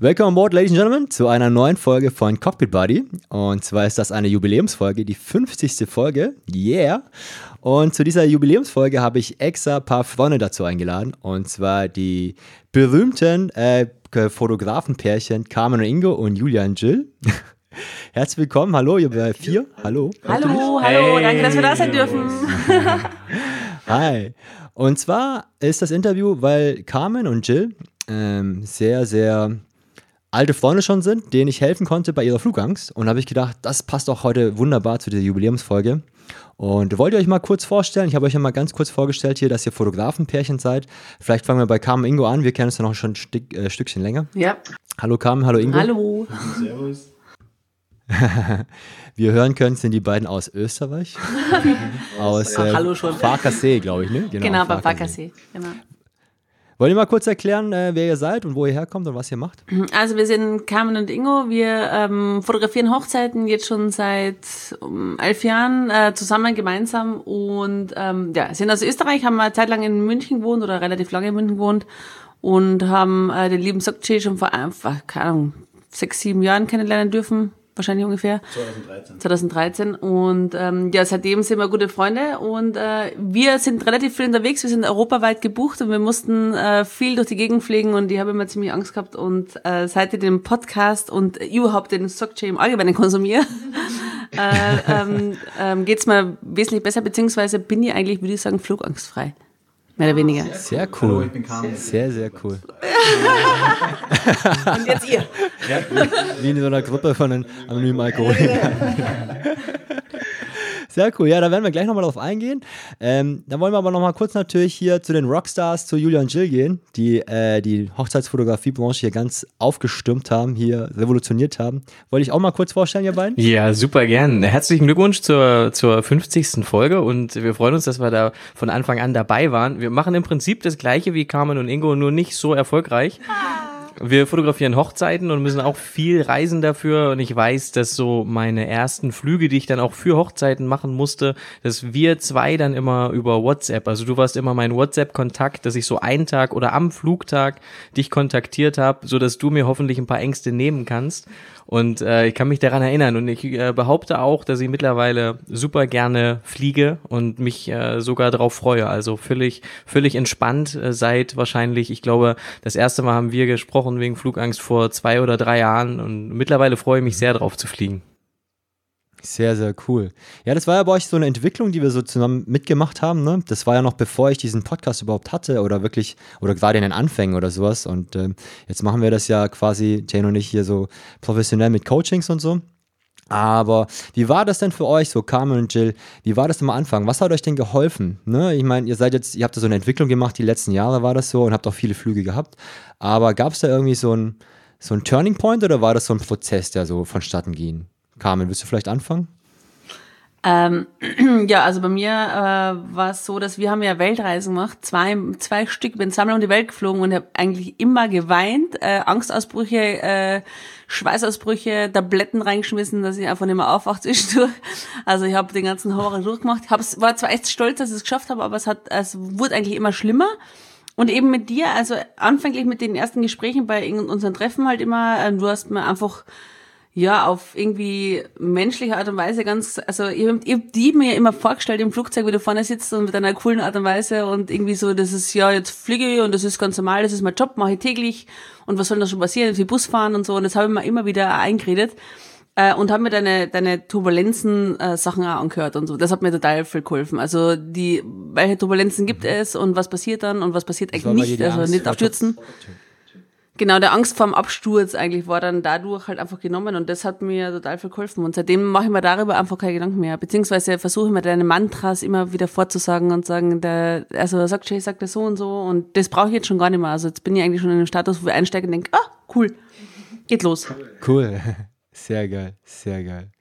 Welcome on board, ladies and gentlemen, zu einer neuen Folge von Cockpit Buddy. Und zwar ist das eine Jubiläumsfolge, die 50. Folge. Yeah! Und zu dieser Jubiläumsfolge habe ich extra ein paar Freunde dazu eingeladen. Und zwar die berühmten äh, Fotografenpärchen Carmen und Ingo und Julian Jill. Herzlich willkommen. Hallo, ihr vier. Hallo. Hallo, hallo. Hey. Danke, dass wir da sein dürfen. Hi. Und zwar ist das Interview, weil Carmen und Jill ähm, sehr, sehr alte Freunde schon sind, denen ich helfen konnte bei ihrer Flugangst. Und da habe ich gedacht, das passt auch heute wunderbar zu dieser Jubiläumsfolge. Und wollt ihr euch mal kurz vorstellen? Ich habe euch ja mal ganz kurz vorgestellt hier, dass ihr Fotografenpärchen seid. Vielleicht fangen wir bei Carmen Ingo an. Wir kennen uns ja noch schon ein Stück, äh, Stückchen länger. Ja. Hallo Carmen, hallo Ingo. Hallo. Servus. Wie ihr hören könnt, sind die beiden aus Österreich. aus äh, Hallo schon. Farkasee, glaube ich, ne? Genau, genau bei Farkasee. Genau. Wollt ihr mal kurz erklären, äh, wer ihr seid und wo ihr herkommt und was ihr macht? Also wir sind Carmen und Ingo. Wir ähm, fotografieren Hochzeiten jetzt schon seit um, elf Jahren äh, zusammen gemeinsam und ähm, ja, sind aus Österreich, haben eine Zeit lang in München gewohnt oder relativ lange in München gewohnt und haben äh, den lieben Sokce schon vor einfach, keine Ahnung, sechs, sieben Jahren kennenlernen dürfen wahrscheinlich ungefähr. 2013. 2013. Und ähm, ja, seitdem sind wir gute Freunde und äh, wir sind relativ viel unterwegs. Wir sind europaweit gebucht und wir mussten äh, viel durch die Gegend fliegen und ich habe immer ziemlich Angst gehabt. Und äh, seit ich den Podcast und überhaupt den Stockchain im Allgemeinen konsumiere, äh, ähm, ähm, geht es mir wesentlich besser, beziehungsweise bin ich eigentlich, würde ich sagen, flugangstfrei. Mehr oder weniger. Sehr cool. Hallo, ich bin Carmen. Sehr, sehr cool. Und jetzt ihr. Ja, wie in so einer Gruppe von einem anonymen Alkoholikern. Sehr cool. Ja, da werden wir gleich nochmal drauf eingehen. Ähm, da wollen wir aber nochmal kurz natürlich hier zu den Rockstars, zu Julia und Jill gehen, die äh, die Hochzeitsfotografiebranche hier ganz aufgestürmt haben, hier revolutioniert haben. Wollte ich auch mal kurz vorstellen, ihr beiden? Ja, super gern. Herzlichen Glückwunsch zur, zur 50. Folge und wir freuen uns, dass wir da von Anfang an dabei waren. Wir machen im Prinzip das gleiche wie Carmen und Ingo, nur nicht so erfolgreich. Ah. Wir fotografieren Hochzeiten und müssen auch viel reisen dafür. Und ich weiß, dass so meine ersten Flüge, die ich dann auch für Hochzeiten machen musste, dass wir zwei dann immer über WhatsApp, also du warst immer mein WhatsApp-Kontakt, dass ich so einen Tag oder am Flugtag dich kontaktiert habe, so dass du mir hoffentlich ein paar Ängste nehmen kannst. Und äh, ich kann mich daran erinnern und ich äh, behaupte auch, dass ich mittlerweile super gerne fliege und mich äh, sogar darauf freue. Also völlig, völlig entspannt äh, seit wahrscheinlich, ich glaube, das erste Mal haben wir gesprochen wegen Flugangst vor zwei oder drei Jahren und mittlerweile freue ich mich sehr drauf zu fliegen. Sehr, sehr cool. Ja, das war ja bei euch so eine Entwicklung, die wir so zusammen mitgemacht haben. Ne? Das war ja noch bevor ich diesen Podcast überhaupt hatte oder wirklich, oder gerade in den Anfängen oder sowas. Und äh, jetzt machen wir das ja quasi, Jane und ich, hier so professionell mit Coachings und so. Aber wie war das denn für euch, so Carmen und Jill? Wie war das am Anfang? Was hat euch denn geholfen? Ne? Ich meine, ihr seid jetzt, ihr habt da so eine Entwicklung gemacht, die letzten Jahre war das so und habt auch viele Flüge gehabt. Aber gab es da irgendwie so ein, so ein Turning Point oder war das so ein Prozess, der so vonstatten ging? Carmen, willst du vielleicht anfangen? Ähm, ja, also bei mir äh, war es so, dass wir haben ja Weltreisen gemacht, zwei, zwei Stück, bin zweimal um die Welt geflogen und habe eigentlich immer geweint, äh, Angstausbrüche, äh, Schweißausbrüche, Tabletten reingeschmissen, dass ich einfach nicht mehr aufwacht zwischendurch. Also ich habe den ganzen Horror durchgemacht. Hab's, war zwar echt stolz, dass ich es geschafft habe, aber es hat, es wurde eigentlich immer schlimmer. Und eben mit dir, also anfänglich mit den ersten Gesprächen bei unseren Treffen halt immer, äh, du hast mir einfach ja, auf irgendwie menschliche Art und Weise ganz, also ich hab, ich hab die mir immer vorgestellt im Flugzeug, wie du vorne sitzt und mit einer coolen Art und Weise und irgendwie so, das ist, ja, jetzt fliege ich und das ist ganz normal, das ist mein Job, mache ich täglich und was soll da schon passieren, wie Bus fahren und so und das habe ich mir immer wieder eingeredet äh, und habe mir deine, deine Turbulenzen äh, Sachen auch angehört und so. Das hat mir total viel geholfen. Also die, welche Turbulenzen gibt mhm. es und was passiert dann und was passiert eigentlich nicht, also nicht abstürzen. Genau, der Angst vorm Absturz eigentlich war dann dadurch halt einfach genommen und das hat mir total viel geholfen. Und seitdem mache ich mir darüber einfach keine Gedanken mehr. Beziehungsweise versuche ich mir deine Mantras immer wieder vorzusagen und sagen, der, also sagt Jay, sagt er so und so und das brauche ich jetzt schon gar nicht mehr. Also jetzt bin ich eigentlich schon in einem Status, wo ich einsteige und denke, ah, cool, geht los. Cool, sehr geil, sehr geil.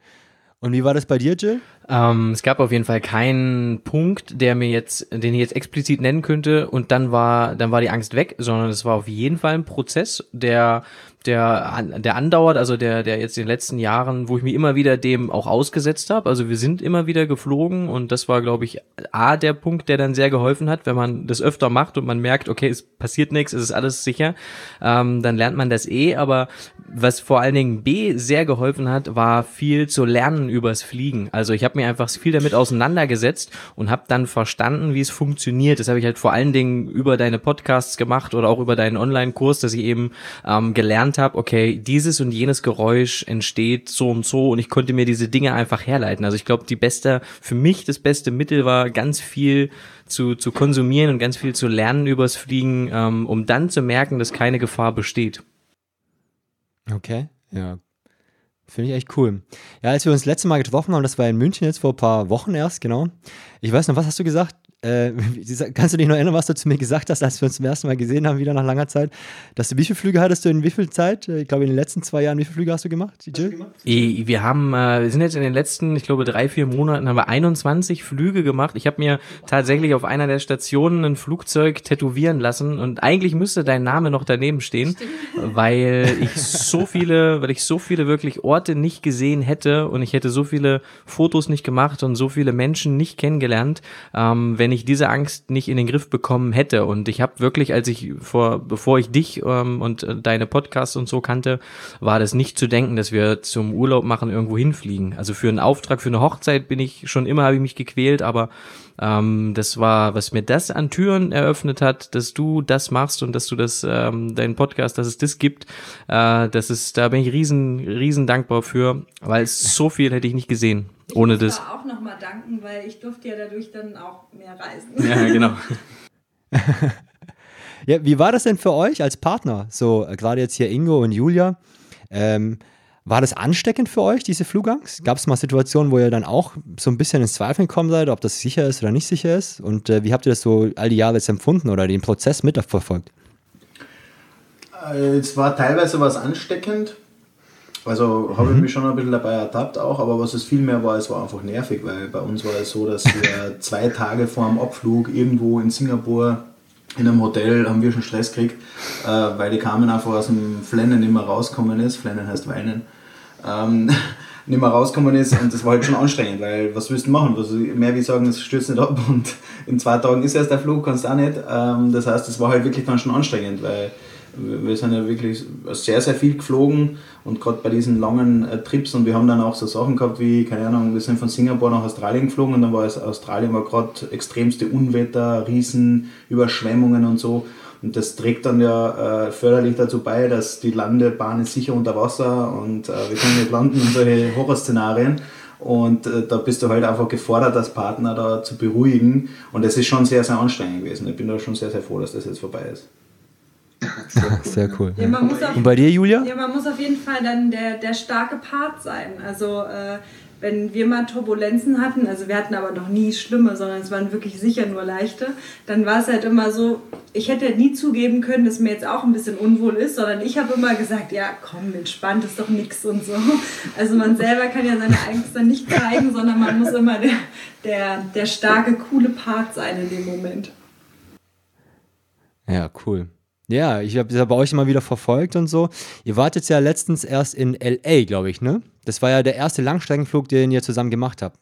Und wie war das bei dir, Jill? Ähm, es gab auf jeden Fall keinen Punkt, der mir jetzt, den ich jetzt explizit nennen könnte. Und dann war, dann war die Angst weg, sondern es war auf jeden Fall ein Prozess, der der, der andauert, also der, der jetzt in den letzten Jahren, wo ich mich immer wieder dem auch ausgesetzt habe. Also wir sind immer wieder geflogen und das war, glaube ich, A, der Punkt, der dann sehr geholfen hat, wenn man das öfter macht und man merkt, okay, es passiert nichts, es ist alles sicher, ähm, dann lernt man das eh. Aber was vor allen Dingen B sehr geholfen hat, war viel zu lernen übers Fliegen. Also ich habe mir einfach viel damit auseinandergesetzt und habe dann verstanden, wie es funktioniert. Das habe ich halt vor allen Dingen über deine Podcasts gemacht oder auch über deinen Online-Kurs, dass ich eben ähm, gelernt habe, okay, dieses und jenes Geräusch entsteht so und so und ich konnte mir diese Dinge einfach herleiten. Also ich glaube, die beste, für mich das beste Mittel war ganz viel zu, zu konsumieren und ganz viel zu lernen übers Fliegen, ähm, um dann zu merken, dass keine Gefahr besteht. Okay, ja. Finde ich echt cool. Ja, als wir uns das letzte Mal getroffen haben, das war in München jetzt vor ein paar Wochen erst, genau. Ich weiß noch, was hast du gesagt? Äh, kannst du dich noch erinnern, was du zu mir gesagt hast, als wir uns zum ersten Mal gesehen haben, wieder nach langer Zeit? Dass du, wie viele Flüge hattest du in wie viel Zeit? Äh, ich glaube, in den letzten zwei Jahren, wie viele Flüge hast du gemacht, Jill? Wir haben, äh, wir sind jetzt in den letzten, ich glaube, drei, vier Monaten haben wir 21 Flüge gemacht. Ich habe mir tatsächlich auf einer der Stationen ein Flugzeug tätowieren lassen und eigentlich müsste dein Name noch daneben stehen, Stimmt. weil ich so viele, weil ich so viele wirklich Orte nicht gesehen hätte und ich hätte so viele Fotos nicht gemacht und so viele Menschen nicht kennengelernt, ähm, wenn ich diese Angst nicht in den Griff bekommen hätte. Und ich habe wirklich, als ich vor, bevor ich dich ähm, und äh, deine Podcasts und so kannte, war das nicht zu denken, dass wir zum Urlaub machen irgendwo hinfliegen. Also für einen Auftrag, für eine Hochzeit bin ich schon immer, habe ich mich gequält, aber ähm, das war, was mir das an Türen eröffnet hat, dass du das machst und dass du das, ähm, deinen Podcast, dass es das gibt, äh, das ist, da bin ich riesen, riesen dankbar für, weil so viel hätte ich nicht gesehen. Ich ohne das. auch nochmal danken, weil ich durfte ja dadurch dann auch mehr reisen. Ja, genau. ja, wie war das denn für euch als Partner? So, äh, gerade jetzt hier Ingo und Julia. Ähm, war das ansteckend für euch, diese Flugangst? Gab es mal Situationen, wo ihr dann auch so ein bisschen ins Zweifeln gekommen seid, ob das sicher ist oder nicht sicher ist? Und äh, wie habt ihr das so all die Jahre jetzt empfunden oder den Prozess mitverfolgt? Äh, es war teilweise was ansteckend, also habe ich mhm. mich schon ein bisschen dabei ertappt auch, aber was es viel mehr war, es war einfach nervig, weil bei uns war es so, dass wir zwei Tage vor dem Abflug irgendwo in Singapur in einem Hotel haben wir schon Stress gekriegt, äh, weil die kamen einfach aus dem Flennen nicht mehr rausgekommen ist. Flennen heißt weinen. Ähm, nicht mehr rausgekommen ist und das war halt schon anstrengend, weil was willst du machen? Was, mehr wie sagen, es stürzt nicht ab und in zwei Tagen ist erst der Flug, kannst du auch nicht. Ähm, das heißt, es war halt wirklich dann schon anstrengend, weil wir sind ja wirklich sehr, sehr viel geflogen und gerade bei diesen langen äh, Trips und wir haben dann auch so Sachen gehabt wie, keine Ahnung, wir sind von Singapur nach Australien geflogen und dann war es, Australien war gerade extremste Unwetter, Riesen, Überschwemmungen und so. Und das trägt dann ja äh, förderlich dazu bei, dass die Landebahn ist sicher unter Wasser und äh, wir können nicht landen und solche Horrorszenarien. Und äh, da bist du halt einfach gefordert, als Partner da zu beruhigen. Und das ist schon sehr, sehr anstrengend gewesen. Ich bin da schon sehr, sehr froh, dass das jetzt vorbei ist. Sehr cool. Sehr cool. Ja, auf, Und bei dir, Julia? Ja, man muss auf jeden Fall dann der, der starke Part sein. Also äh, wenn wir mal Turbulenzen hatten, also wir hatten aber noch nie schlimme, sondern es waren wirklich sicher nur leichte, dann war es halt immer so, ich hätte nie zugeben können, dass mir jetzt auch ein bisschen unwohl ist, sondern ich habe immer gesagt, ja komm, entspannt ist doch nichts und so. Also man selber kann ja seine Angst dann nicht zeigen, sondern man muss immer der, der, der starke, coole Part sein in dem Moment. Ja, cool. Ja, ich habe das ja bei euch immer wieder verfolgt und so. Ihr wart jetzt ja letztens erst in LA, glaube ich, ne? Das war ja der erste Langstreckenflug, den ihr zusammen gemacht habt.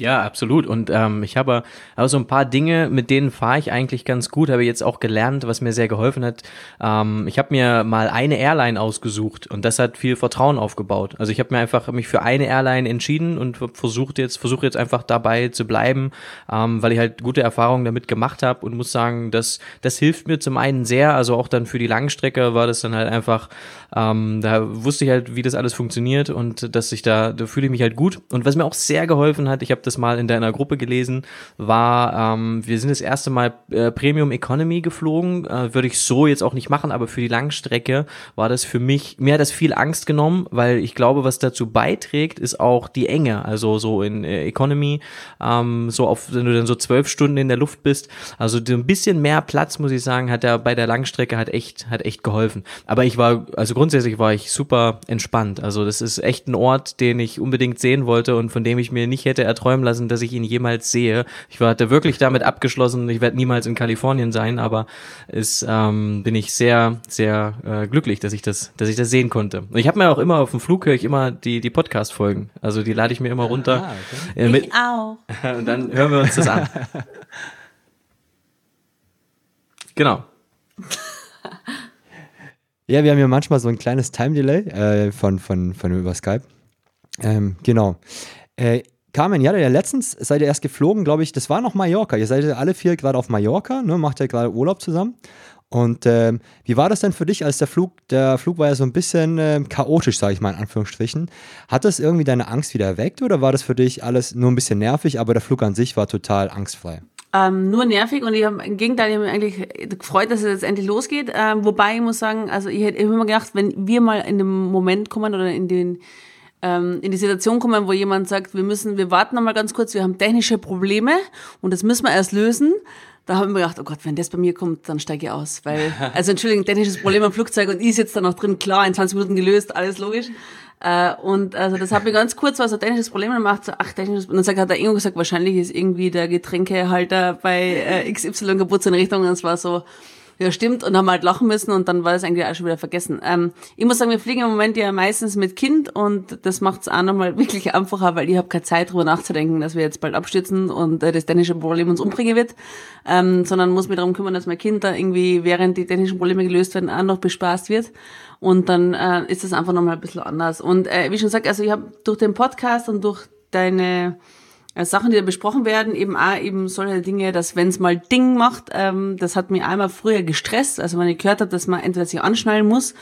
Ja, absolut. Und ähm, ich habe also ein paar Dinge, mit denen fahre ich eigentlich ganz gut, habe jetzt auch gelernt, was mir sehr geholfen hat. Ähm, ich habe mir mal eine Airline ausgesucht und das hat viel Vertrauen aufgebaut. Also ich habe mir einfach mich für eine Airline entschieden und versucht jetzt, versuche jetzt einfach dabei zu bleiben, ähm, weil ich halt gute Erfahrungen damit gemacht habe und muss sagen, dass das hilft mir zum einen sehr. Also auch dann für die Langstrecke war das dann halt einfach, ähm, da wusste ich halt, wie das alles funktioniert und dass ich da, da fühle ich mich halt gut. Und was mir auch sehr geholfen hat, ich habe das mal in deiner Gruppe gelesen, war, ähm, wir sind das erste Mal äh, Premium Economy geflogen. Äh, Würde ich so jetzt auch nicht machen, aber für die Langstrecke war das für mich, mir hat das viel Angst genommen, weil ich glaube, was dazu beiträgt, ist auch die Enge. Also so in äh, Economy, ähm, so auf, wenn du dann so zwölf Stunden in der Luft bist, also so ein bisschen mehr Platz, muss ich sagen, hat er bei der Langstrecke hat echt, hat echt geholfen. Aber ich war, also grundsätzlich war ich super entspannt. Also das ist echt ein Ort, den ich unbedingt sehen wollte und von dem ich mir nicht hätte erträumen lassen, dass ich ihn jemals sehe. Ich war, hatte wirklich damit abgeschlossen, ich werde niemals in Kalifornien sein, aber es ähm, bin ich sehr, sehr äh, glücklich, dass ich das, dass ich das sehen konnte. Und ich habe mir auch immer auf dem Flug höre ich immer die, die Podcast-Folgen. Also die lade ich mir immer runter. Ah, okay. Äh, mit, Ich auch. und dann hören wir uns das an. Genau. Ja, wir haben ja manchmal so ein kleines Time-Delay äh, von, von, von über Skype. Ähm, genau. Äh, Carmen, ja, ja, letztens seid ihr erst geflogen, glaube ich, das war noch Mallorca. Ihr seid ja alle vier gerade auf Mallorca, ne, macht ja gerade Urlaub zusammen. Und ähm, wie war das denn für dich, als der Flug, der Flug war ja so ein bisschen ähm, chaotisch, sage ich mal in Anführungsstrichen. Hat das irgendwie deine Angst wieder erweckt oder war das für dich alles nur ein bisschen nervig, aber der Flug an sich war total angstfrei? Ähm, nur nervig und ich habe im Gegenteil, ich habe mich eigentlich gefreut, dass es jetzt endlich losgeht. Ähm, wobei ich muss sagen, also ich hätte immer gedacht, wenn wir mal in den Moment kommen oder in den ähm, in die Situation kommen, wo jemand sagt, wir müssen, wir warten noch mal ganz kurz, wir haben technische Probleme und das müssen wir erst lösen. Da haben wir gedacht, oh Gott, wenn das bei mir kommt, dann steige ich aus. Weil, also Entschuldigung, technisches Problem am Flugzeug und ich sitze da noch drin, klar, in 20 Minuten gelöst, alles logisch. Äh, und also das hat mir ganz kurz war so ein technisches Problem und macht so, ach, technisches Und dann sagt, hat er irgendwo gesagt, wahrscheinlich ist irgendwie der Getränkehalter bei äh, XY kaputt in Richtung und es war so, ja, stimmt, und haben halt lachen müssen und dann war es eigentlich auch schon wieder vergessen. Ähm, ich muss sagen, wir fliegen im Moment ja meistens mit Kind und das macht es auch nochmal wirklich einfacher, weil ich habe keine Zeit drüber nachzudenken, dass wir jetzt bald abstürzen und äh, das dänische Problem uns umbringen wird, ähm, sondern muss mich darum kümmern, dass mein Kind da irgendwie, während die dänischen Probleme gelöst werden, auch noch bespaßt wird. Und dann äh, ist das einfach nochmal ein bisschen anders. Und äh, wie schon gesagt, also ich habe durch den Podcast und durch deine äh, Sachen, die da besprochen werden, eben auch eben solche Dinge, dass wenn es mal Ding macht, ähm, das hat mich einmal früher gestresst, also wenn ich gehört habe, dass man entweder sich anschnallen muss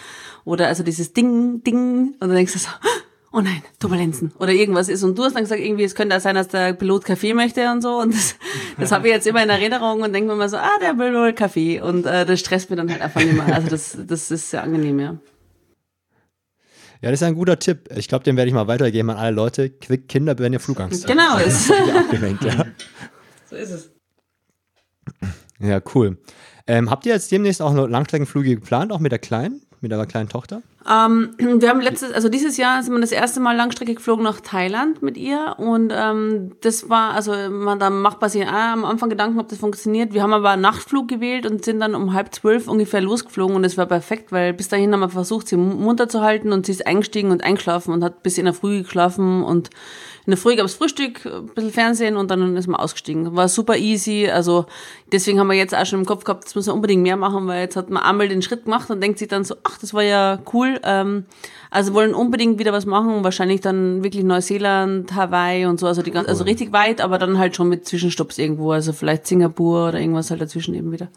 oder also dieses Ding, Ding und dann denkst du so, oh nein, Turbulenzen oder irgendwas ist. Und du hast dann gesagt, irgendwie, es könnte auch sein, dass der Pilot Kaffee möchte und so. Und das, das habe ich jetzt immer in Erinnerung und denke mir mal so, ah, der will wohl Kaffee. Und äh, das stresst mich dann halt einfach nicht mehr, also das, das ist sehr angenehm, ja. Ja, das ist ein guter Tipp. Ich glaube, den werde ich mal weitergeben an alle Leute. Quick Kinder, wenn ihr Flugangst Genau, das, Abgelenkt, ja. so ist es. ja, cool. Ähm, habt ihr jetzt demnächst auch noch Langstreckenflüge geplant, auch mit der Kleinen, mit eurer kleinen Tochter? Ähm, wir haben letztes, also dieses Jahr sind wir das erste Mal Langstrecke geflogen nach Thailand mit ihr und ähm, das war, also man da macht man sich auch am Anfang Gedanken, ob das funktioniert. Wir haben aber einen Nachtflug gewählt und sind dann um halb zwölf ungefähr losgeflogen und es war perfekt, weil bis dahin haben wir versucht, sie munter zu halten und sie ist eingestiegen und eingeschlafen und hat bis in der Früh geschlafen und in der Früh gab es Frühstück, ein bisschen Fernsehen und dann ist man ausgestiegen. War super easy. Also deswegen haben wir jetzt auch schon im Kopf gehabt, das müssen wir unbedingt mehr machen, weil jetzt hat man einmal den Schritt gemacht und denkt sich dann so, ach, das war ja cool. Ähm, also wollen unbedingt wieder was machen, wahrscheinlich dann wirklich Neuseeland, Hawaii und so, also die ganz, also richtig weit, aber dann halt schon mit Zwischenstopps irgendwo, also vielleicht Singapur oder irgendwas halt dazwischen eben wieder.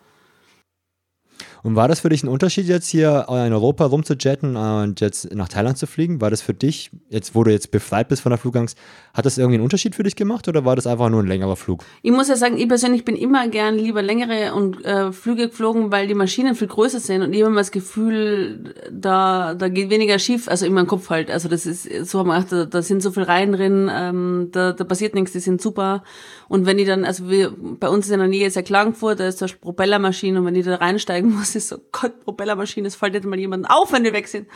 Und war das für dich ein Unterschied jetzt hier in Europa rumzujetten und jetzt nach Thailand zu fliegen? War das für dich, jetzt wo du jetzt befreit bist von der Flugangst, hat das irgendwie einen Unterschied für dich gemacht oder war das einfach nur ein längerer Flug? Ich muss ja sagen, ich persönlich bin immer gern lieber längere und äh, Flüge geflogen, weil die Maschinen viel größer sind und ich habe immer das Gefühl, da, da geht weniger schief, also in meinem Kopf halt. Also das ist, so haben wir gedacht, da, da sind so viele Reihen drin, ähm, da, da passiert nichts, die sind super. Und wenn ich dann, also wir, bei uns in der Nähe ist ja Klagenfurt, da ist eine Propellermaschine und wenn ich da reinsteigen muss, ist so, Gott, Propellermaschine, es fällt jetzt mal jemand auf, wenn wir weg sind.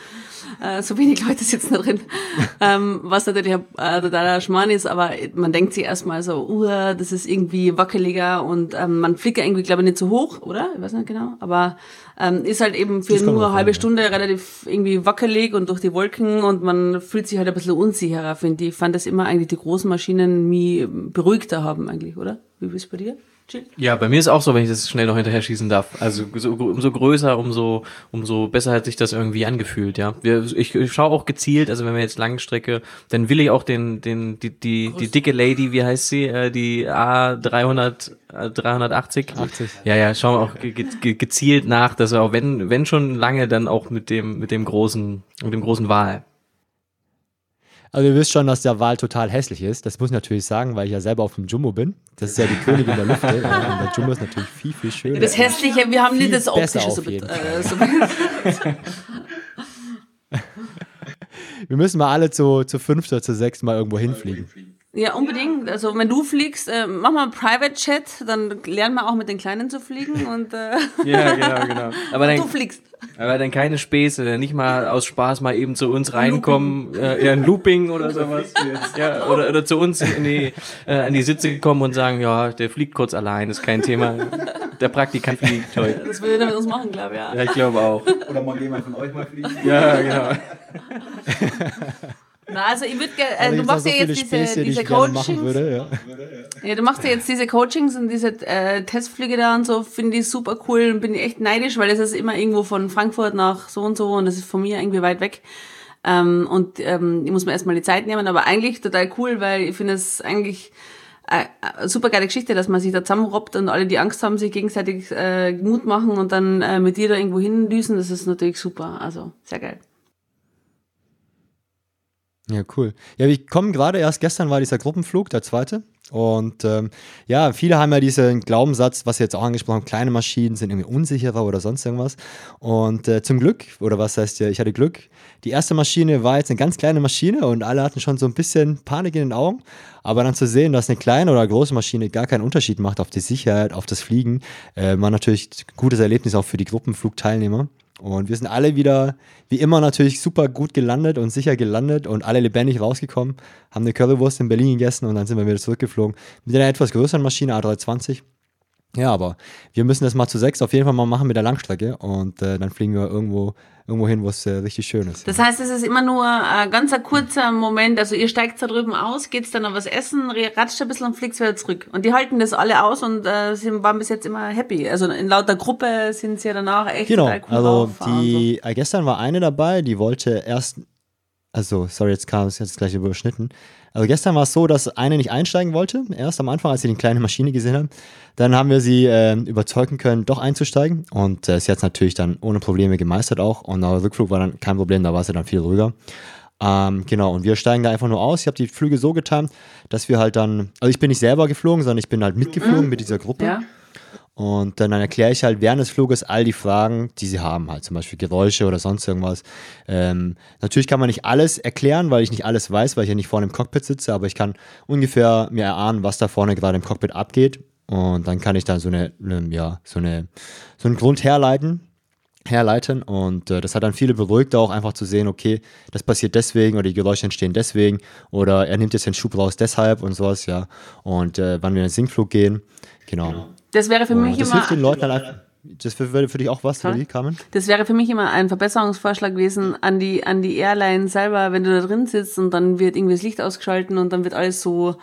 Äh, so wenig Leute sitzen da drin. ähm, was natürlich äh, totaler Schmarrn ist, aber man denkt sich erstmal so, uh, das ist irgendwie wackeliger und ähm, man fliegt ja irgendwie, glaube ich, nicht so hoch, oder? Ich weiß nicht genau. Aber ähm, ist halt eben für Das nur eine halbe ja. Stunde relativ irgendwie wackelig und durch die Wolken und man fühlt sich halt ein bisschen unsicherer, finde ich. Ich fand das immer eigentlich die großen Maschinen mich beruhigter haben eigentlich, oder? Wie ist es bei dir? Ja, bei mir ist auch so, wenn ich das schnell noch hinterher schießen darf. Also so, umso größer, umso, umso besser hat sich das irgendwie angefühlt, ja. Wir, ich, ich schaue auch gezielt, also wenn wir jetzt Langstrecke, dann will ich auch den, den, die, die, die dicke Lady, wie heißt sie, äh, die A300, äh, 380? 80. Ja, ja, schauen wir auch ge ge gezielt nach, dass wir auch, wenn, wenn schon lange, dann auch mit dem, mit dem großen, mit dem großen Wal. Also ihr wisst schon, dass der Wal total hässlich ist. Das muss ich natürlich sagen, weil ich ja selber auf dem Jumbo bin. Das ist ja die Königin der Lüfte. Und der Jumbo ist natürlich viel, viel schöner. Das Hässliche, wir haben nicht das besser Optische so, auf jeden bet- äh, so Wir müssen mal alle zu, zu fünft oder zu sechs mal irgendwo hinfliegen. Ja, unbedingt. Also wenn du fliegst, äh, mach mal einen Private Chat, dann lernen wir auch mit den Kleinen zu fliegen und äh, Ja, genau, genau. Aber du dann, fliegst. Aber dann keine Späße, nicht mal aus Spaß mal eben zu uns reinkommen, äh, ja, ein Looping oder sowas. Ja, oder, oder zu uns in die, äh, an die Sitze gekommen und sagen, ja, der fliegt kurz allein, ist kein Thema. Der Praktikant fliegt heute. Das würde er mit uns machen, glaube ich. Ja. Ja, ich glaube auch. Oder mal jemand von euch mal fliegen. Ja, genau. Na, also ich würde äh, du machst ja viele jetzt diese, Späße, die diese machen Coachings. würde. Ja. Ja, du machst ja jetzt diese Coachings und diese äh, Testflüge da und so, finde ich super cool und bin echt neidisch, weil das ist immer irgendwo von Frankfurt nach so und so und das ist von mir irgendwie weit weg. Ähm, und ähm, ich muss mir erstmal die Zeit nehmen, aber eigentlich total cool, weil ich finde es eigentlich äh, äh, super geile Geschichte, dass man sich da zusammenrobbt und alle, die Angst haben, sich gegenseitig äh, Mut machen und dann äh, mit dir da irgendwo hindüsen, das ist natürlich super. Also sehr geil. Ja, cool. Ja, wir kommen gerade erst, gestern war dieser Gruppenflug, der zweite. Und ähm, ja, viele haben ja diesen Glaubenssatz, was wir jetzt auch angesprochen haben, kleine Maschinen sind irgendwie unsicherer oder sonst irgendwas. Und äh, zum Glück, oder was heißt ja, ich hatte Glück, die erste Maschine war jetzt eine ganz kleine Maschine und alle hatten schon so ein bisschen Panik in den Augen. Aber dann zu sehen, dass eine kleine oder große Maschine gar keinen Unterschied macht auf die Sicherheit, auf das Fliegen, äh, war natürlich ein gutes Erlebnis auch für die Gruppenflugteilnehmer. Und wir sind alle wieder, wie immer, natürlich super gut gelandet und sicher gelandet und alle lebendig rausgekommen, haben eine Currywurst in Berlin gegessen und dann sind wir wieder zurückgeflogen mit einer etwas größeren Maschine, A320. Ja, aber wir müssen das mal zu sechs auf jeden Fall mal machen mit der Langstrecke und äh, dann fliegen wir irgendwo, irgendwo hin, wo es äh, richtig schön ist. Das heißt, es ist immer nur ein ganz ein kurzer Moment. Also ihr steigt da drüben aus, geht's dann noch was essen, ratscht ein bisschen und fliegt wieder zurück. Und die halten das alle aus und äh, sie waren bis jetzt immer happy. Also in lauter Gruppe sind sie ja danach echt Genau, cool also rauffahren und die, äh, gestern war eine dabei, die wollte erst, also sorry, jetzt kam es jetzt gleich überschnitten. Also gestern war es so, dass eine nicht einsteigen wollte, erst am Anfang, als sie die kleine Maschine gesehen haben. Dann haben wir sie äh, überzeugen können, doch einzusteigen und äh, sie hat es natürlich dann ohne Probleme gemeistert auch und der Rückflug war dann kein Problem, da war sie dann viel ruhiger. Ähm, genau, und wir steigen da einfach nur aus. Ich habe die Flüge so getan, dass wir halt dann, also ich bin nicht selber geflogen, sondern ich bin halt mitgeflogen mit dieser Gruppe. Ja. Und dann, dann erkläre ich halt während des Fluges all die Fragen, die sie haben, halt zum Beispiel Geräusche oder sonst irgendwas. Ähm, natürlich kann man nicht alles erklären, weil ich nicht alles weiß, weil ich ja nicht vorne im Cockpit sitze, aber ich kann ungefähr mir erahnen, was da vorne gerade im Cockpit abgeht. Und dann kann ich dann so eine, ja, so eine, so einen Grund herleiten, herleiten und äh, das hat dann viele beruhigt, auch einfach zu sehen, okay, das passiert deswegen oder die Geräusche entstehen deswegen oder er nimmt jetzt den Schub raus deshalb und sowas, ja. Und äh, wann wir in den Sinkflug gehen, genau. Das wäre für mich Und das immer hilft den Leuten einfach. Das würde für dich auch was. Lilly, Carmen? Das wäre für mich immer ein Verbesserungsvorschlag gewesen an die, an die Airline selber, wenn du da drin sitzt und dann wird irgendwie das Licht ausgeschalten und dann wird alles so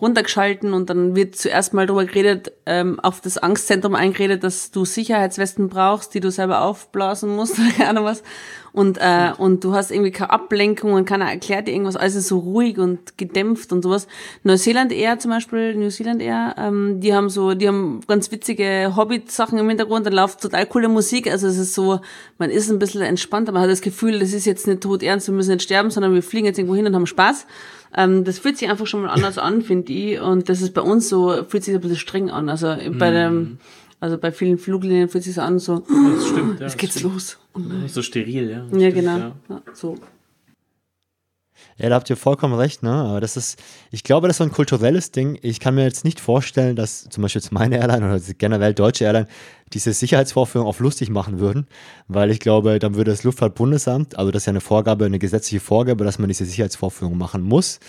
runtergeschalten und dann wird zuerst mal drüber geredet, ähm, auf das Angstzentrum eingeredet, dass du Sicherheitswesten brauchst, die du selber aufblasen musst, keine Ahnung was. Und, äh, und du hast irgendwie keine Ablenkung und keiner erklärt dir irgendwas, alles ist so ruhig und gedämpft und sowas. Neuseeland Air zum Beispiel, New Zealand Air, ähm, die haben so, die haben ganz witzige Hobbit-Sachen im Hintergrund, dann läuft total coole Musik, also es ist so, man ist ein bisschen entspannter, man hat das Gefühl, das ist jetzt nicht tot ernst, wir müssen nicht sterben, sondern wir fliegen jetzt irgendwo hin und haben Spaß. Ähm, das fühlt sich einfach schon mal anders an, finde ich. Und das ist bei uns so, fühlt sich ein bisschen streng an. Also bei dem, also bei vielen Fluglinien fühlt sich so an, so, Das stimmt, ja. jetzt geht's los. Und, So steril, ja. ja, Stimmt, genau. ja. Ja, so. Ja, da habt ihr vollkommen recht, ne? Aber das ist, ich glaube, das ist so ein kulturelles Ding. Ich kann mir jetzt nicht vorstellen, dass zum Beispiel jetzt meine Airline oder generell deutsche Airline diese Sicherheitsvorführung auf lustig machen würden, weil ich glaube, dann würde das Luftfahrtbundesamt, also das ist ja eine Vorgabe, eine gesetzliche Vorgabe, dass man diese Sicherheitsvorführung machen muss.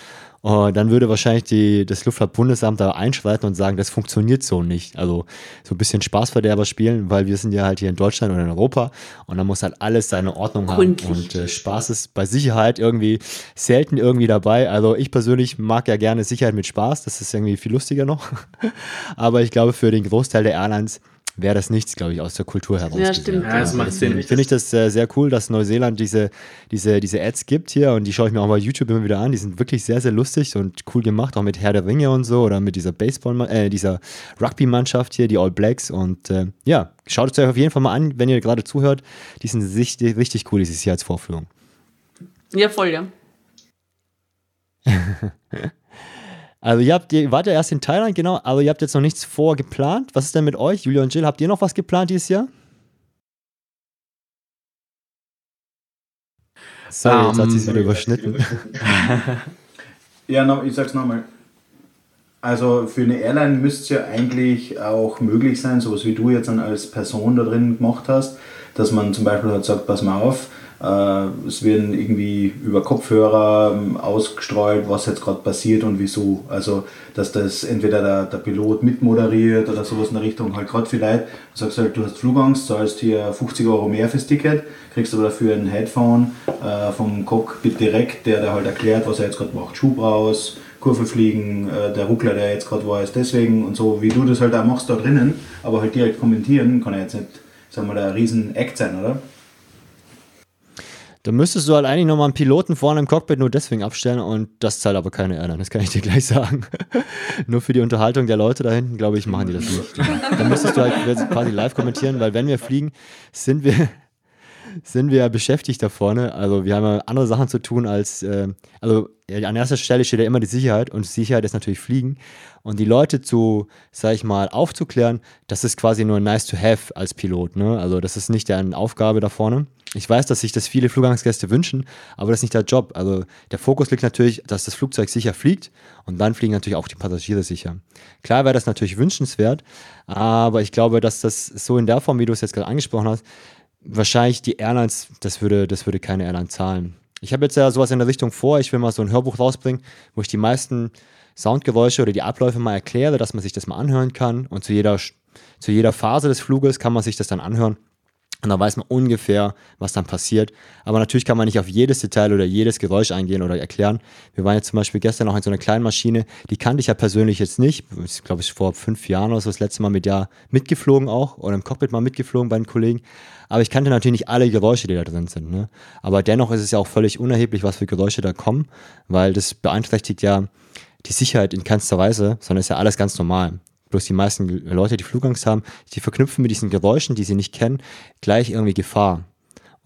Und dann würde wahrscheinlich die, das Luftfahrtbundesamt da einschreiten und sagen, das funktioniert so nicht. Also so ein bisschen Spaßverderber spielen, weil wir sind ja halt hier in Deutschland oder in Europa und dann muss halt alles seine Ordnung haben. Gründlich. Und äh, Spaß ist bei Sicherheit irgendwie selten irgendwie dabei. Also ich persönlich mag ja gerne Sicherheit mit Spaß, das ist irgendwie viel lustiger noch. Aber ich glaube, für den Großteil der Airlines wäre das nichts, glaube ich, aus der Kultur heraus. Ja, stimmt. Ja, das macht Sinn. Finde ich das äh, sehr cool, dass Neuseeland diese, diese, diese Ads gibt hier und die schaue ich mir auch bei YouTube immer wieder an. Die sind wirklich sehr, sehr lustig und cool gemacht, auch mit Herr der Ringe und so oder mit dieser Baseball, äh, dieser Rugby-Mannschaft hier, die All Blacks. Und äh, ja, schaut es euch auf jeden Fall mal an, wenn ihr gerade zuhört. Die sind richtig, richtig cool, diese Sicherheitsvorführung. Ja, voll, ja. Also ihr habt, ihr wart ja erst in Thailand, genau, aber ihr habt jetzt noch nichts vorgeplant. Was ist denn mit euch, Julia und Jill? Habt ihr noch was geplant dieses Jahr? Sorry, jetzt hat sie es Ähm, wieder überschnitten. Ja, no, ich sag's nochmal. Also für eine Airline müsste es ja eigentlich auch möglich sein, sowas wie du jetzt dann als Person da drin gemacht hast, dass man zum Beispiel halt sagt, pass mal auf, es werden irgendwie über Kopfhörer ähm, ausgestrahlt, was jetzt gerade passiert und wieso. Also dass das entweder der, der Pilot mitmoderiert oder sowas in der Richtung, halt gerade vielleicht, du sagst halt, du hast Flugangst, zahlst hier 50 Euro mehr fürs Ticket, kriegst aber dafür ein Headphone äh, vom Cockpit direkt, der da halt erklärt, was er jetzt gerade macht. Schub raus, Kurve fliegen, äh, der Ruckler, der jetzt gerade war, ist deswegen und so, wie du das halt auch machst da drinnen, aber halt direkt kommentieren, kann ja jetzt nicht, sagen wir mal, der riesen Act sein, oder? Da müsstest du halt eigentlich nochmal einen Piloten vorne im Cockpit nur deswegen abstellen und das zahlt aber keine Airline, das kann ich dir gleich sagen. nur für die Unterhaltung der Leute da hinten, glaube ich, machen die das nicht. da müsstest du halt quasi live kommentieren, weil wenn wir fliegen, sind wir, sind wir ja beschäftigt da vorne. Also wir haben ja andere Sachen zu tun als, äh, also an erster Stelle steht ja immer die Sicherheit und Sicherheit ist natürlich Fliegen. Und die Leute zu, sag ich mal, aufzuklären, das ist quasi nur nice to have als Pilot. Ne? Also das ist nicht deren Aufgabe da vorne. Ich weiß, dass sich das viele Flugangsgäste wünschen, aber das ist nicht der Job. Also der Fokus liegt natürlich, dass das Flugzeug sicher fliegt und dann fliegen natürlich auch die Passagiere sicher. Klar wäre das natürlich wünschenswert, aber ich glaube, dass das so in der Form, wie du es jetzt gerade angesprochen hast, wahrscheinlich die Airlines, das würde, das würde keine Airline zahlen. Ich habe jetzt ja sowas in der Richtung vor, ich will mal so ein Hörbuch rausbringen, wo ich die meisten Soundgeräusche oder die Abläufe mal erkläre, dass man sich das mal anhören kann und zu jeder, zu jeder Phase des Fluges kann man sich das dann anhören. Und dann weiß man ungefähr, was dann passiert. Aber natürlich kann man nicht auf jedes Detail oder jedes Geräusch eingehen oder erklären. Wir waren jetzt zum Beispiel gestern noch in so einer kleinen Maschine, die kannte ich ja persönlich jetzt nicht. Ich glaube, ich vor fünf Jahren oder so das letzte Mal mit ja mitgeflogen auch oder im Cockpit mal mitgeflogen bei den Kollegen. Aber ich kannte natürlich nicht alle Geräusche, die da drin sind. Ne? Aber dennoch ist es ja auch völlig unerheblich, was für Geräusche da kommen, weil das beeinträchtigt ja die Sicherheit in keinster Weise, sondern ist ja alles ganz normal. Bloß die meisten Leute, die Flugangst haben, die verknüpfen mit diesen Geräuschen, die sie nicht kennen, gleich irgendwie Gefahr.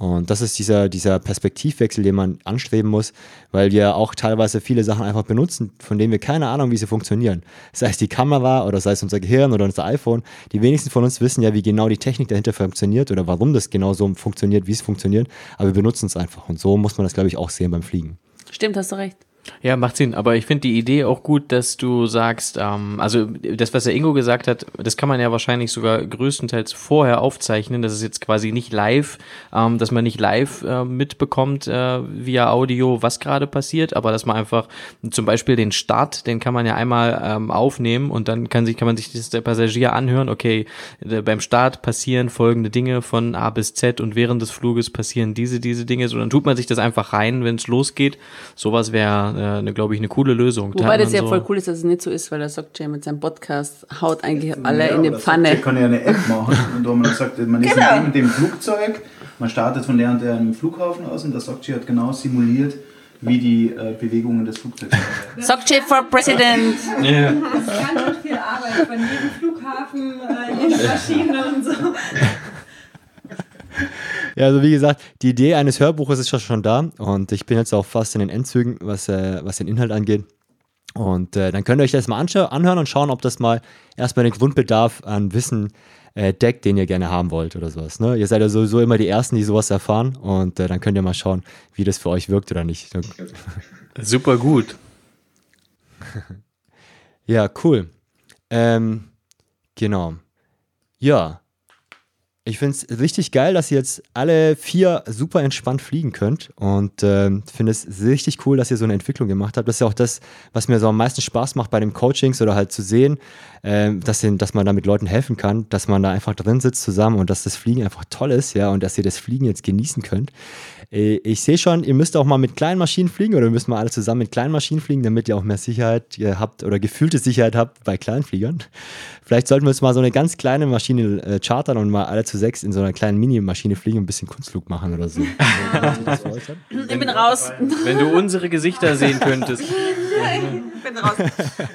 Und das ist dieser, dieser Perspektivwechsel, den man anstreben muss, weil wir auch teilweise viele Sachen einfach benutzen, von denen wir keine Ahnung, wie sie funktionieren. Sei es die Kamera oder sei es unser Gehirn oder unser iPhone. Die wenigsten von uns wissen ja, wie genau die Technik dahinter funktioniert oder warum das genau so funktioniert, wie es funktioniert. Aber wir benutzen es einfach. Und so muss man das, glaube ich, auch sehen beim Fliegen. Stimmt, hast du recht. Ja, macht Sinn. Aber ich finde die Idee auch gut, dass du sagst, ähm, also das, was der Ingo gesagt hat, das kann man ja wahrscheinlich sogar größtenteils vorher aufzeichnen. Das ist jetzt quasi nicht live, ähm, dass man nicht live äh, mitbekommt äh, via Audio, was gerade passiert, aber dass man einfach zum Beispiel den Start, den kann man ja einmal ähm, aufnehmen und dann kann sich kann man sich das der Passagier anhören. Okay, äh, beim Start passieren folgende Dinge von A bis Z und während des Fluges passieren diese diese Dinge. So dann tut man sich das einfach rein, wenn es losgeht. Sowas wäre äh, eine, glaube ich, eine coole Lösung. Da Wobei hat das ja so- voll cool ist, dass es nicht so ist, weil der sagt Jay mit seinem Podcast haut eigentlich alle Ja, in die. Pfanne. Ich kann ja eine App machen und wo man sagt, man ist Genau. in dem, Flugzeug, man startet von der und der im Flughafen aus und der Sockchi hat genau simuliert, wie die äh, Bewegungen des Flugzeugs sind. Sagt Jay for President. Das ist ganz schön viel Arbeit von jedem Flughafen, äh, jede Maschine und so. Ja, also wie gesagt, die Idee eines Hörbuches ist ja schon da und ich bin jetzt auch fast in den Endzügen, was, äh, was den Inhalt angeht. Und äh, dann könnt ihr euch das mal anhören und schauen, ob das mal erstmal den Grundbedarf an Wissen äh, deckt, den ihr gerne haben wollt oder sowas. Ne? Ihr seid ja sowieso immer die Ersten, die sowas erfahren und äh, dann könnt ihr mal schauen, wie das für euch wirkt oder nicht. Super gut. Ja, cool. Ähm, genau. Ja. Ich finde es richtig geil, dass ihr jetzt alle vier super entspannt fliegen könnt und ähm, finde es richtig cool, dass ihr so eine Entwicklung gemacht habt. Das ist ja auch das, was mir so am meisten Spaß macht bei den Coachings oder halt zu sehen, ähm, dass, den, dass man da mit Leuten helfen kann, dass man da einfach drin sitzt zusammen und dass das Fliegen einfach toll ist, ja, und dass ihr das Fliegen jetzt genießen könnt. Äh, Ich sehe schon, ihr müsst auch mal mit kleinen Maschinen fliegen oder wir müssen mal alle zusammen mit kleinen Maschinen fliegen, damit ihr auch mehr Sicherheit äh, habt oder gefühlte Sicherheit habt bei Kleinfliegern. Vielleicht sollten wir uns mal so eine ganz kleine Maschine äh, chartern und mal alle zu sechs in so einer kleinen Mini-Maschine fliegen und ein bisschen Kunstflug machen oder so. Ich bin raus. Wenn du unsere Gesichter sehen könntest. ich bin raus.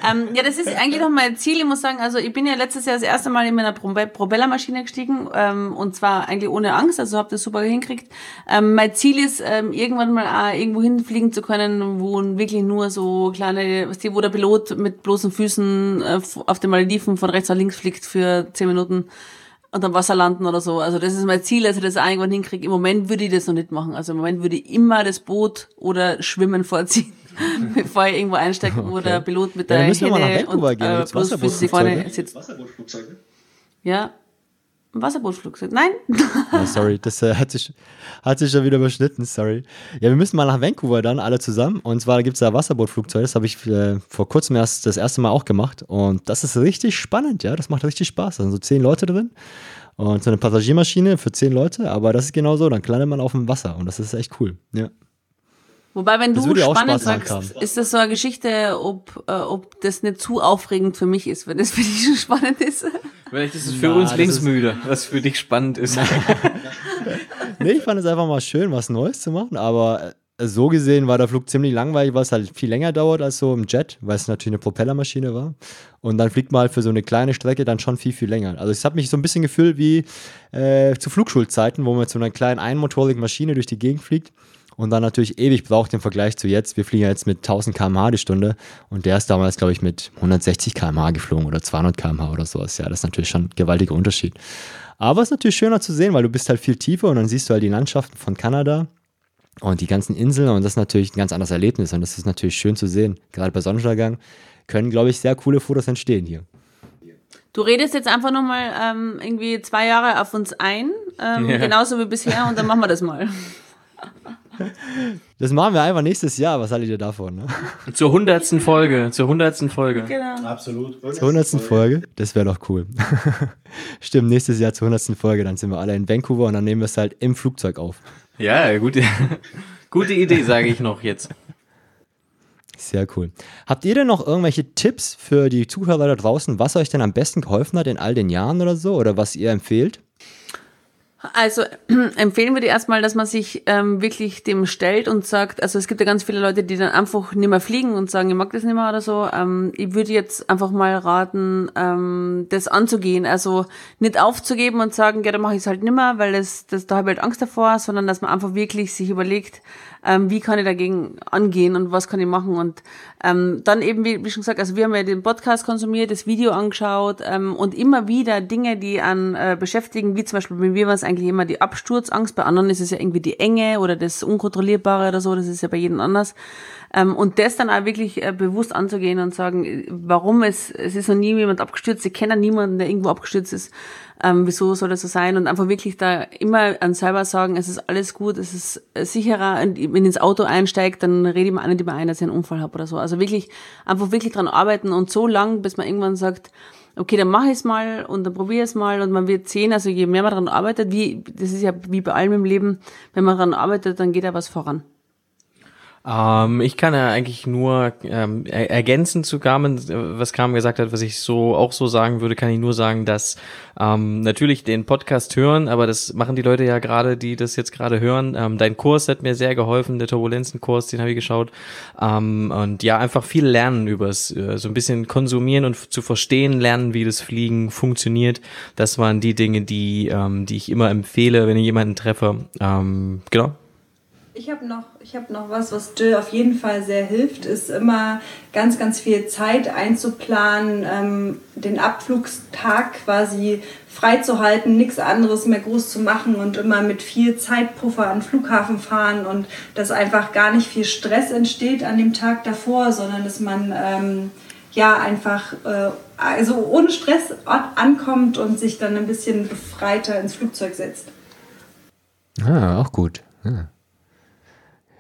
ähm, ja, das ist eigentlich noch mein Ziel. Ich muss sagen, also ich bin ja letztes Jahr das erste Mal in meiner Propellermaschine gestiegen ähm, und zwar eigentlich ohne Angst, also habe das super hingekriegt. Ähm, mein Ziel ist, ähm, irgendwann mal auch irgendwo hinfliegen zu können, wo wirklich nur so kleine, was die, wo der Pilot mit bloßen Füßen äh, auf den Malediven von rechts nach links fliegt für zehn Minuten und am Wasser landen oder so. Also das ist mein Ziel, dass ich das irgendwann hinkriege. Im Moment würde ich das noch nicht machen. Also im Moment würde ich immer das Boot oder Schwimmen vorziehen, bevor ich irgendwo einsteige, okay. wo der Pilot mit ja, der Hände und äh, bloß vorne sitzt. Ja, ein Wasserbootflugzeug? Nein. Oh, sorry, das äh, hat, sich, hat sich schon wieder überschnitten, sorry. Ja, wir müssen mal nach Vancouver dann, alle zusammen. Und zwar gibt es da Wasserbootflugzeuge, das habe ich äh, vor kurzem erst das erste Mal auch gemacht. Und das ist richtig spannend, ja, das macht richtig Spaß. Da sind so zehn Leute drin und so eine Passagiermaschine für zehn Leute, aber das ist genau so, dann landet man auf dem Wasser und das ist echt cool, ja. Wobei, wenn das du spannend sagst, ist das so eine Geschichte, ob, äh, ob das nicht zu aufregend für mich ist, wenn das für dich schon spannend ist. Vielleicht ist es für Na, uns linksmüde, was für dich spannend ist. nee, ich fand es einfach mal schön, was Neues zu machen, aber äh, so gesehen war der Flug ziemlich langweilig, weil es halt viel länger dauert als so im Jet, weil es natürlich eine Propellermaschine war. Und dann fliegt man halt für so eine kleine Strecke dann schon viel, viel länger. Also es hat mich so ein bisschen gefühlt wie äh, zu Flugschulzeiten, wo man mit so einer kleinen einmotorigen Maschine durch die Gegend fliegt und dann natürlich ewig braucht im Vergleich zu jetzt. Wir fliegen ja jetzt mit 1000 km/h die Stunde und der ist damals, glaube ich, mit 160 km/h geflogen oder 200 km/h oder sowas. Ja, das ist natürlich schon ein gewaltiger Unterschied. Aber es ist natürlich schöner zu sehen, weil du bist halt viel tiefer und dann siehst du halt die Landschaften von Kanada und die ganzen Inseln und das ist natürlich ein ganz anderes Erlebnis und das ist natürlich schön zu sehen. Gerade bei Sonnenuntergang können, glaube ich, sehr coole Fotos entstehen hier. Du redest jetzt einfach nochmal ähm, irgendwie zwei Jahre auf uns ein, ähm, ja. genauso wie bisher und dann machen wir das mal. Das machen wir einfach nächstes Jahr. Was haltet ihr davon? Ne? Zur hundertsten Folge. Zur hundertsten Folge. Genau. Absolut. Zur hundertsten Folge. Das wäre doch cool. Stimmt, nächstes Jahr zur hundertsten Folge. Dann sind wir alle in Vancouver und dann nehmen wir es halt im Flugzeug auf. Ja, gute, gute Idee, sage ich noch jetzt. Sehr cool. Habt ihr denn noch irgendwelche Tipps für die Zuhörer da draußen, was euch denn am besten geholfen hat in all den Jahren oder so? Oder was ihr empfehlt? Also empfehlen würde ich erstmal, dass man sich ähm, wirklich dem stellt und sagt, also es gibt ja ganz viele Leute, die dann einfach nicht mehr fliegen und sagen, ich mag das nicht mehr oder so. Ähm, ich würde jetzt einfach mal raten, ähm, das anzugehen. Also nicht aufzugeben und sagen, ja, dann mache ich es halt nicht mehr, weil das, das, da habe ich halt Angst davor, sondern dass man einfach wirklich sich überlegt, ähm, wie kann ich dagegen angehen und was kann ich machen. Und ähm, dann eben, wie, wie schon gesagt, also wir haben ja den Podcast konsumiert, das Video angeschaut ähm, und immer wieder Dinge, die an äh, beschäftigen, wie zum Beispiel bei mir war es eigentlich immer die Absturzangst, bei anderen ist es ja irgendwie die Enge oder das Unkontrollierbare oder so, das ist ja bei jedem anders. Ähm, und das dann auch wirklich äh, bewusst anzugehen und sagen, warum es, es ist noch nie jemand abgestürzt, ich kenne niemanden, der irgendwo abgestürzt ist ähm, wieso soll das so sein und einfach wirklich da immer an selber sagen, es ist alles gut, es ist sicherer, wenn ich ins Auto einsteigt, dann rede ich mir auch nicht immer ein, dass ich einen Unfall habe oder so. Also wirklich, einfach wirklich dran arbeiten und so lang, bis man irgendwann sagt, okay, dann mache ich es mal und dann probiere es mal und man wird sehen, also je mehr man daran arbeitet, wie, das ist ja wie bei allem im Leben, wenn man daran arbeitet, dann geht ja was voran. Ähm, ich kann ja eigentlich nur ähm, ergänzen zu Carmen, was Carmen gesagt hat, was ich so auch so sagen würde, kann ich nur sagen, dass ähm, natürlich den Podcast hören, aber das machen die Leute ja gerade, die das jetzt gerade hören. Ähm, dein Kurs hat mir sehr geholfen, der Turbulenzenkurs, den habe ich geschaut. Ähm, und ja, einfach viel lernen übers, äh, so ein bisschen konsumieren und zu verstehen lernen, wie das Fliegen funktioniert. Das waren die Dinge, die, ähm, die ich immer empfehle, wenn ich jemanden treffe. Ähm, genau. Ich habe noch, hab noch was, was Jill auf jeden Fall sehr hilft, ist immer ganz, ganz viel Zeit einzuplanen, ähm, den Abflugstag quasi freizuhalten, nichts anderes mehr groß zu machen und immer mit viel Zeitpuffer an den Flughafen fahren und dass einfach gar nicht viel Stress entsteht an dem Tag davor, sondern dass man ähm, ja einfach äh, also ohne Stress ankommt und sich dann ein bisschen befreiter ins Flugzeug setzt. Ah, auch gut. Ja.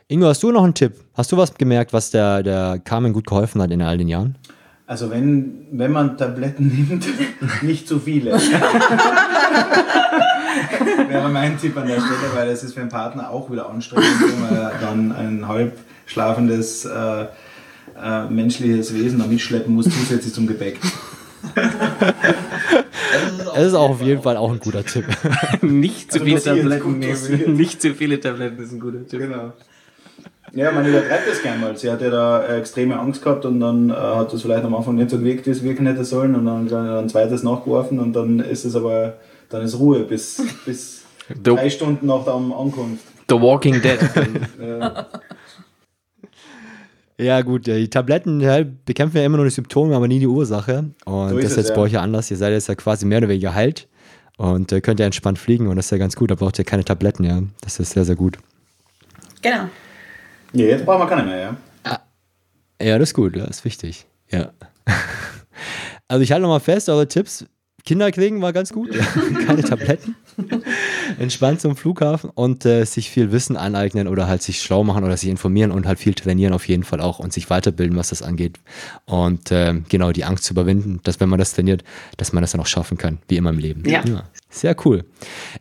Ingo, hast du noch einen Tipp? Hast du was gemerkt, was der, der Carmen gut geholfen hat in all den Jahren? Also wenn, wenn man Tabletten nimmt, nicht zu viele. Wäre mein Tipp an der Stelle, weil es ist für einen Partner auch wieder anstrengend, wenn man dann ein halb schlafendes äh, äh, menschliches Wesen da mitschleppen muss, zusätzlich zum Gepäck. Es ist auch auf jeden Fall auch ein guter Tipp. nicht zu also viele Tabletten nehmen. Nicht zu viele Tabletten ist ein guter Tipp. Genau. Ja, man übertreibt das gern mal. Sie hat ja da äh, extreme Angst gehabt und dann äh, hat das vielleicht am Anfang nicht so gewirkt, wie es wirken hätte sollen und dann, dann ein zweites nachgeworfen und dann ist es aber, dann ist Ruhe bis, bis The, drei Stunden nach der Ankunft. The Walking Dead. Ja. Ja, gut, die Tabletten ja, bekämpfen ja immer nur die Symptome, aber nie die Ursache. Und So das ist es, jetzt ja. bei euch ja anders. Ihr seid jetzt ja quasi mehr oder weniger geheilt und äh, könnt ja entspannt fliegen und das ist ja ganz gut. Da braucht ihr keine Tabletten, ja. Das ist sehr, sehr gut. Genau. Ja, jetzt brauchen wir keine mehr, ja. Ja, das ist gut, ja, ist wichtig. Ja. Also ich halte nochmal fest, eure Tipps. Kinder kriegen war ganz gut, ja. keine Tabletten. Entspannt zum Flughafen und äh, sich viel Wissen aneignen oder halt sich schlau machen oder sich informieren und halt viel trainieren auf jeden Fall auch und sich weiterbilden, was das angeht. Und ähm, genau die Angst zu überwinden, dass wenn man das trainiert, dass man das dann auch schaffen kann, wie immer im Leben. Ja. Sehr cool.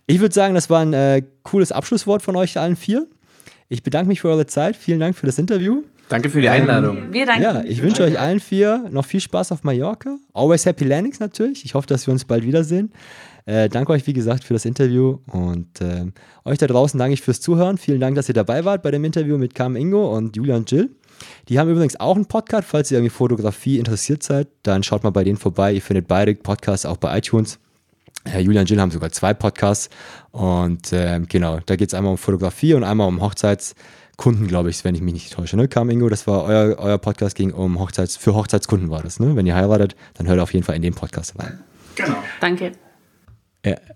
Ich würde sagen, das war ein äh, cooles Abschlusswort von euch allen vier. Ich bedanke mich für eure Zeit. Vielen Dank für das Interview. Danke für die Einladung. Wir danken. Ja, ich wünsche euch allen vier noch viel Spaß auf Mallorca. Always Happy Landings natürlich. Ich hoffe, dass wir uns bald wiedersehen. Äh, danke euch, wie gesagt, für das Interview und äh, euch da draußen danke ich fürs Zuhören. Vielen Dank, dass ihr dabei wart bei dem Interview mit Carmen Ingo und Julia und Jill. Die haben übrigens auch einen Podcast, falls ihr irgendwie Fotografie interessiert seid, dann schaut mal bei denen vorbei. Ihr findet beide Podcasts auch bei iTunes. Äh, Julia und Jill haben sogar zwei Podcasts und ähm, genau, da geht es einmal um Fotografie und einmal um Hochzeitskunden, glaube ich, wenn ich mich nicht täusche. Ne? Carmen Ingo, das war euer, euer Podcast, ging um Hochzeits, für Hochzeitskunden war das. Ne? Wenn ihr heiratet, dann hört auf jeden Fall in dem Podcast rein. Genau. Danke.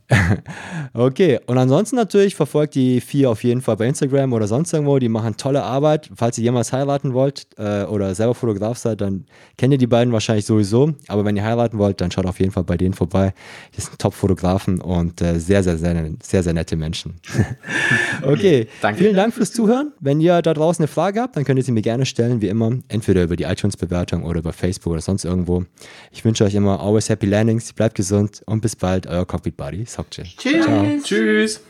Okay, und ansonsten natürlich verfolgt die vier auf jeden Fall bei Instagram oder sonst irgendwo. Die machen tolle Arbeit. Falls ihr jemals heiraten wollt äh, oder selber Fotograf seid, dann kennt ihr die beiden wahrscheinlich sowieso. Aber wenn ihr heiraten wollt, dann schaut auf jeden Fall bei denen vorbei. Die sind Top-Fotografen und äh, sehr, sehr, sehr, sehr, sehr nette Menschen. okay, Danke. vielen Dank fürs Zuhören. Wenn ihr da draußen eine Frage habt, dann könnt ihr sie mir gerne stellen, wie immer. Entweder über die iTunes-Bewertung oder über Facebook oder sonst irgendwo. Ich wünsche euch immer always happy landings, bleibt gesund und bis bald, euer Cockpit Buddy, Sokje. Tschüss. Tschüss.